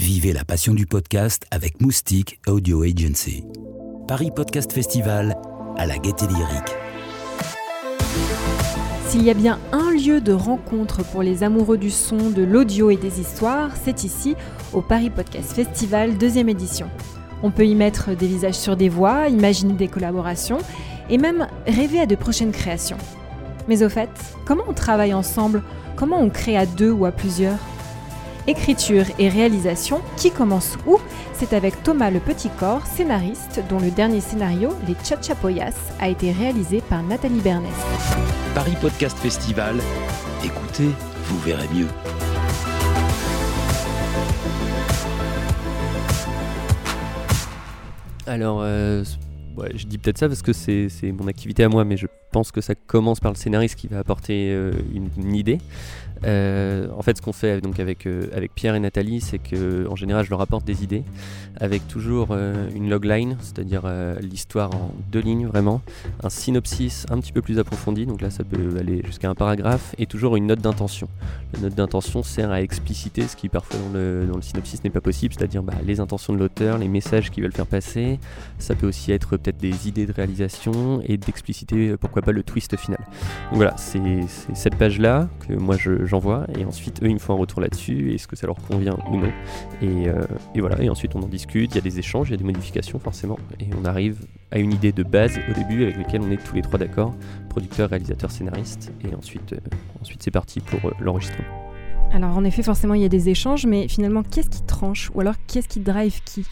Vivez la passion du podcast avec Moustique Audio Agency. Paris Podcast Festival à la gaieté lyrique. S'il y a bien un lieu de rencontre pour les amoureux du son, de l'audio et des histoires, c'est ici, au Paris Podcast Festival, deuxième édition. On peut y mettre des visages sur des voix, imaginer des collaborations et même rêver à de prochaines créations. Mais au fait, comment on travaille ensemble? Comment on crée à deux ou à plusieurs? Écriture et réalisation, qui commence où? C'est avec Thomas Le Petit Corps, scénariste, dont le dernier scénario, Les Chachapoyas, a été réalisé par Nathalie Bernès. Paris Podcast Festival, écoutez, vous verrez mieux. Alors, euh, ouais, je dis peut-être ça parce que c'est c'est mon activité à moi, mais je pense que ça commence par le scénariste qui va apporter euh, une, une idée. Euh, en fait, ce qu'on fait donc avec, euh, avec Pierre et Nathalie, c'est que en général, je leur apporte des idées avec toujours euh, une logline, c'est-à-dire l'histoire en deux lignes vraiment, un synopsis un petit peu plus approfondi, donc là ça peut aller jusqu'à un paragraphe, et toujours une note d'intention. La note d'intention sert à expliciter ce qui parfois dans le, synopsis n'est pas possible, c'est-à-dire bah, les intentions de l'auteur, les messages qu'ils veulent faire passer. Ça peut aussi être peut-être des idées de réalisation et d'expliciter pourquoi pas le twist final. Donc voilà, c'est cette page-là que moi je- j'envoie, et ensuite eux ils me font un retour là-dessus, est-ce que ça leur convient ou non. Et, euh, et voilà, et ensuite on en discute, il y a des échanges, il y a des modifications forcément, et on arrive à une idée de base au début avec laquelle on est tous les trois d'accord, producteur, réalisateur, scénariste, et ensuite, euh, ensuite c'est parti pour euh, l'enregistrement. Alors en effet, forcément, il y a des échanges, mais finalement, qu'est-ce qui tranche? Ou alors, qu'est-ce qui drive qui?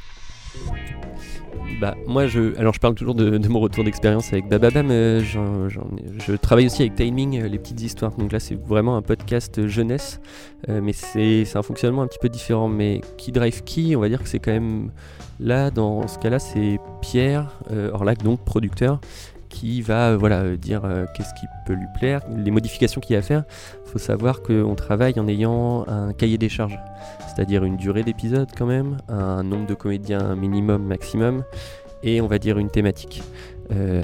Bah moi je alors je parle toujours de, mon retour d'expérience avec Bababam euh, je travaille aussi avec Timing euh, les petites histoires. Donc là c'est vraiment un podcast jeunesse euh, mais c'est un fonctionnement un petit peu différent. Mais qui drive qui on va dire que c'est quand même là dans ce cas-là c'est Pierre Orlac donc producteur qui va euh, voilà euh, dire euh, qu'est-ce qui peut lui plaire les modifications qu'il y a à faire faut savoir qu'on travaille en ayant un cahier des charges c'est-à-dire une durée d'épisode quand même, un nombre de comédiens minimum, maximum, et on va dire une thématique.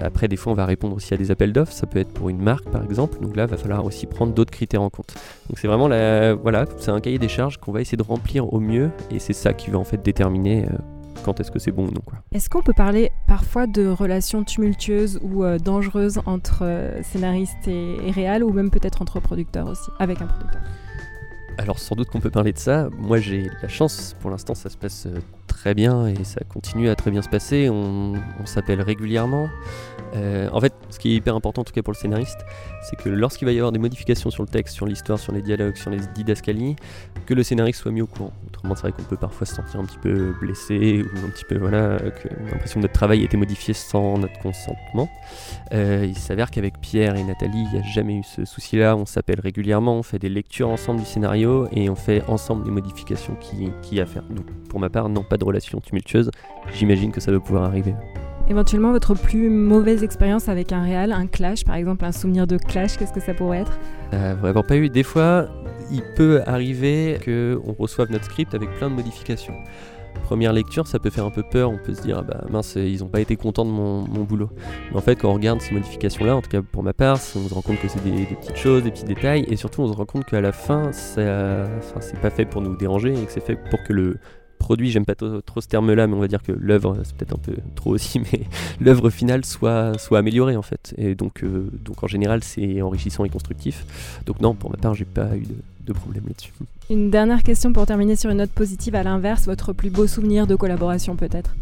Après, des fois, on va répondre aussi à des appels d'offres, ça peut être pour une marque par exemple, donc là, il va falloir aussi prendre d'autres critères en compte. Donc c'est vraiment la, voilà, c'est un cahier des charges qu'on va essayer de remplir au mieux, et c'est ça qui va en fait déterminer quand est-ce que c'est bon ou non. Est-ce qu'on peut parler parfois de relations tumultueuses ou euh, dangereuses entre euh, scénariste et, et réal, ou même peut-être entre producteurs aussi, avec un producteur? Alors sans doute qu'on peut parler de ça. Moi j'ai la chance, pour l'instant ça se passe euh, très bien et ça continue à très bien se passer. On, s'appelle régulièrement. Euh, en fait, ce qui est hyper important en tout cas pour le scénariste, c'est que lorsqu'il va y avoir des modifications sur le texte, sur l'histoire, sur les dialogues, sur les didascalies, que le scénariste soit mis au courant. Autrement, c'est vrai qu'on peut parfois se sentir un petit peu blessé ou un petit peu voilà, que l'impression que notre travail a été modifié sans notre consentement. Euh, il s'avère qu'avec Pierre et Nathalie, il n'y a jamais eu ce souci-là. On s'appelle régulièrement, on fait des lectures ensemble du scénario et on fait ensemble les modifications qui a à faire. Donc, pour ma part, non, pas de relation tumultueuse. J'imagine que ça doit pouvoir arriver. Éventuellement, votre plus mauvaise expérience avec un réal, un clash, par exemple, un souvenir de clash, qu'est-ce que ça pourrait être? Euh, vraiment pas eu. Des fois, il peut arriver qu'on reçoive notre script avec plein de modifications. Première lecture, ça peut faire un peu peur, on peut se dire, ah bah mince, ils ont pas été contents de mon, mon boulot. Mais en fait, quand on regarde ces modifications-là, en tout cas pour ma part, on se rend compte que c'est des, des petites choses, des petits détails, et surtout on se rend compte qu'à la fin, ça, enfin, c'est pas fait pour nous déranger, et que c'est fait pour que le produit, j'aime pas trop, ce terme-là, mais on va dire que l'œuvre, c'est peut-être un peu trop aussi, mais l'œuvre finale soit, soit améliorée en fait. Et donc, euh, donc en général, c'est enrichissant et constructif. Donc non, pour ma part, j'ai pas eu de, de problème là-dessus. Une dernière question pour terminer sur une note positive, à l'inverse, votre plus beau souvenir de collaboration peut-être?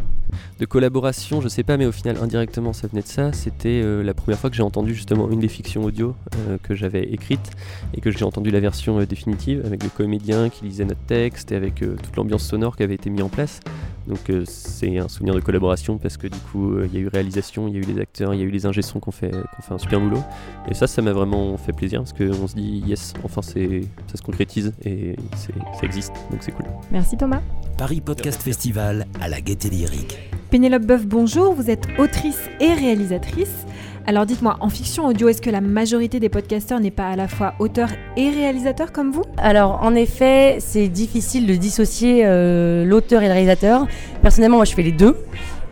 De collaboration, je sais pas, mais au final, indirectement, ça venait de ça. C'était euh, la première fois que j'ai entendu justement une des fictions audio euh, que j'avais écrites et que j'ai entendu la version euh, définitive avec le comédien qui lisait notre texte et avec toute l'ambiance sonore qui avait été mise en place. Donc c'est un souvenir de collaboration parce que du coup, il y a eu réalisation, il y a eu les acteurs, il y a eu les ingé-sons qui ont fait, qu'on fait un super boulot. Et ça, ça m'a vraiment fait plaisir parce qu'on se dit, yes, enfin, c'est, ça se concrétise et ça existe, donc c'est cool. Merci Thomas. Paris Podcast Festival à la gaieté lyrique. Pénélope Boeuf, bonjour, vous êtes autrice et réalisatrice. Alors dites-moi, en fiction audio, est-ce que la majorité des podcasteurs n'est pas à la fois auteur et réalisateur comme vous? Alors, en effet, c'est difficile de dissocier euh, l'auteur et le réalisateur. Personnellement, moi, je fais les deux.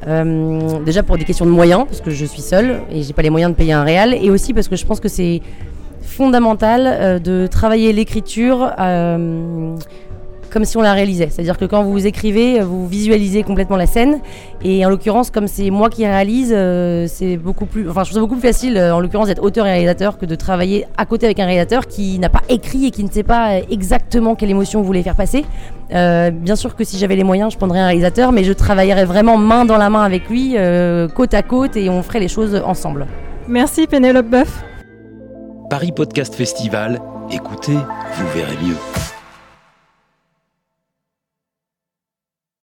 Euh, déjà pour des questions de moyens, parce que je suis seule et j'ai pas les moyens de payer un réal, et aussi parce que je pense que c'est fondamental euh, de travailler l'écriture euh, comme si on la réalisait. C'est-à-dire que quand vous écrivez, vous visualisez complètement la scène. Et en l'occurrence, comme c'est moi qui réalise, euh, c'est beaucoup plus. Enfin, je trouve ça beaucoup plus facile, euh, en l'occurrence, d'être auteur et réalisateur que de travailler à côté avec un réalisateur qui n'a pas écrit et qui ne sait pas exactement quelle émotion vous voulez faire passer. Euh, bien sûr que si j'avais les moyens, je prendrais un réalisateur, mais je travaillerais vraiment main dans la main avec lui, côte à côte, et on ferait les choses ensemble. Merci Pénélope Boeuf. Paris Podcast Festival, écoutez, vous verrez mieux.